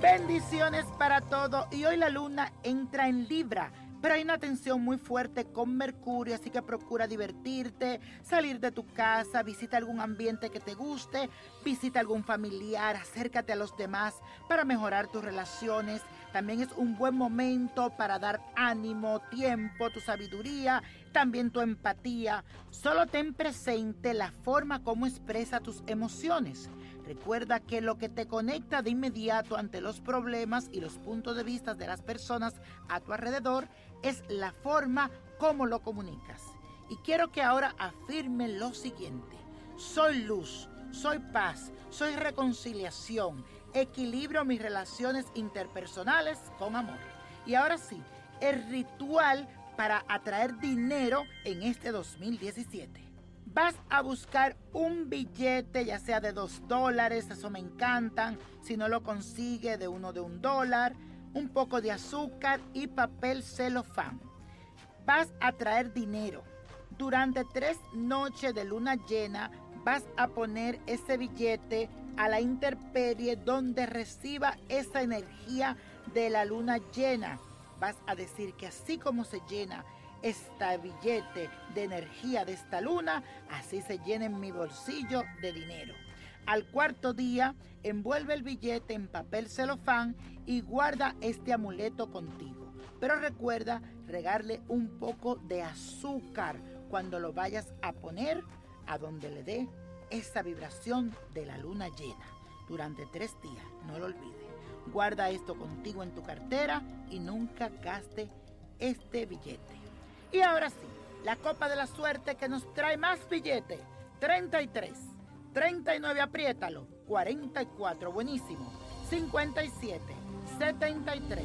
Bendiciones para todo y hoy la luna entra en Libra. Pero hay una tensión muy fuerte con Mercurio, así que procura divertirte, salir de tu casa, visita algún ambiente que te guste, visita algún familiar, acércate a los demás para mejorar tus relaciones. También es un buen momento para dar ánimo, tiempo, tu sabiduría, también tu empatía. Solo ten presente la forma como expresa tus emociones. Recuerda que lo que te conecta de inmediato ante los problemas y los puntos de vista de las personas a tu alrededor es la forma como lo comunicas. Y quiero que ahora afirme lo siguiente. Soy luz, soy paz, soy reconciliación, equilibro mis relaciones interpersonales con amor. Y ahora sí, el ritual para atraer dinero en este 2017 vas a buscar un billete, ya sea de dos dólares, eso me encantan. Si no lo consigue, de uno de un dólar, un poco de azúcar y papel celofán. Vas a traer dinero. Durante tres noches de luna llena, vas a poner ese billete a la intemperie donde reciba esa energía de la luna llena. Vas a decir que así como se llena esta billete de energía de esta luna, así se llena en mi bolsillo de dinero. Al cuarto día, envuelve el billete en papel celofán y guarda este amuleto contigo. Pero recuerda regarle un poco de azúcar cuando lo vayas a poner a donde le dé esa vibración de la luna llena durante tres días. No lo olvides. Guarda esto contigo en tu cartera y nunca gaste este billete. Y ahora sí, la copa de la suerte que nos trae más billete. 33, 39, apriétalo. 44, buenísimo. 57, 73,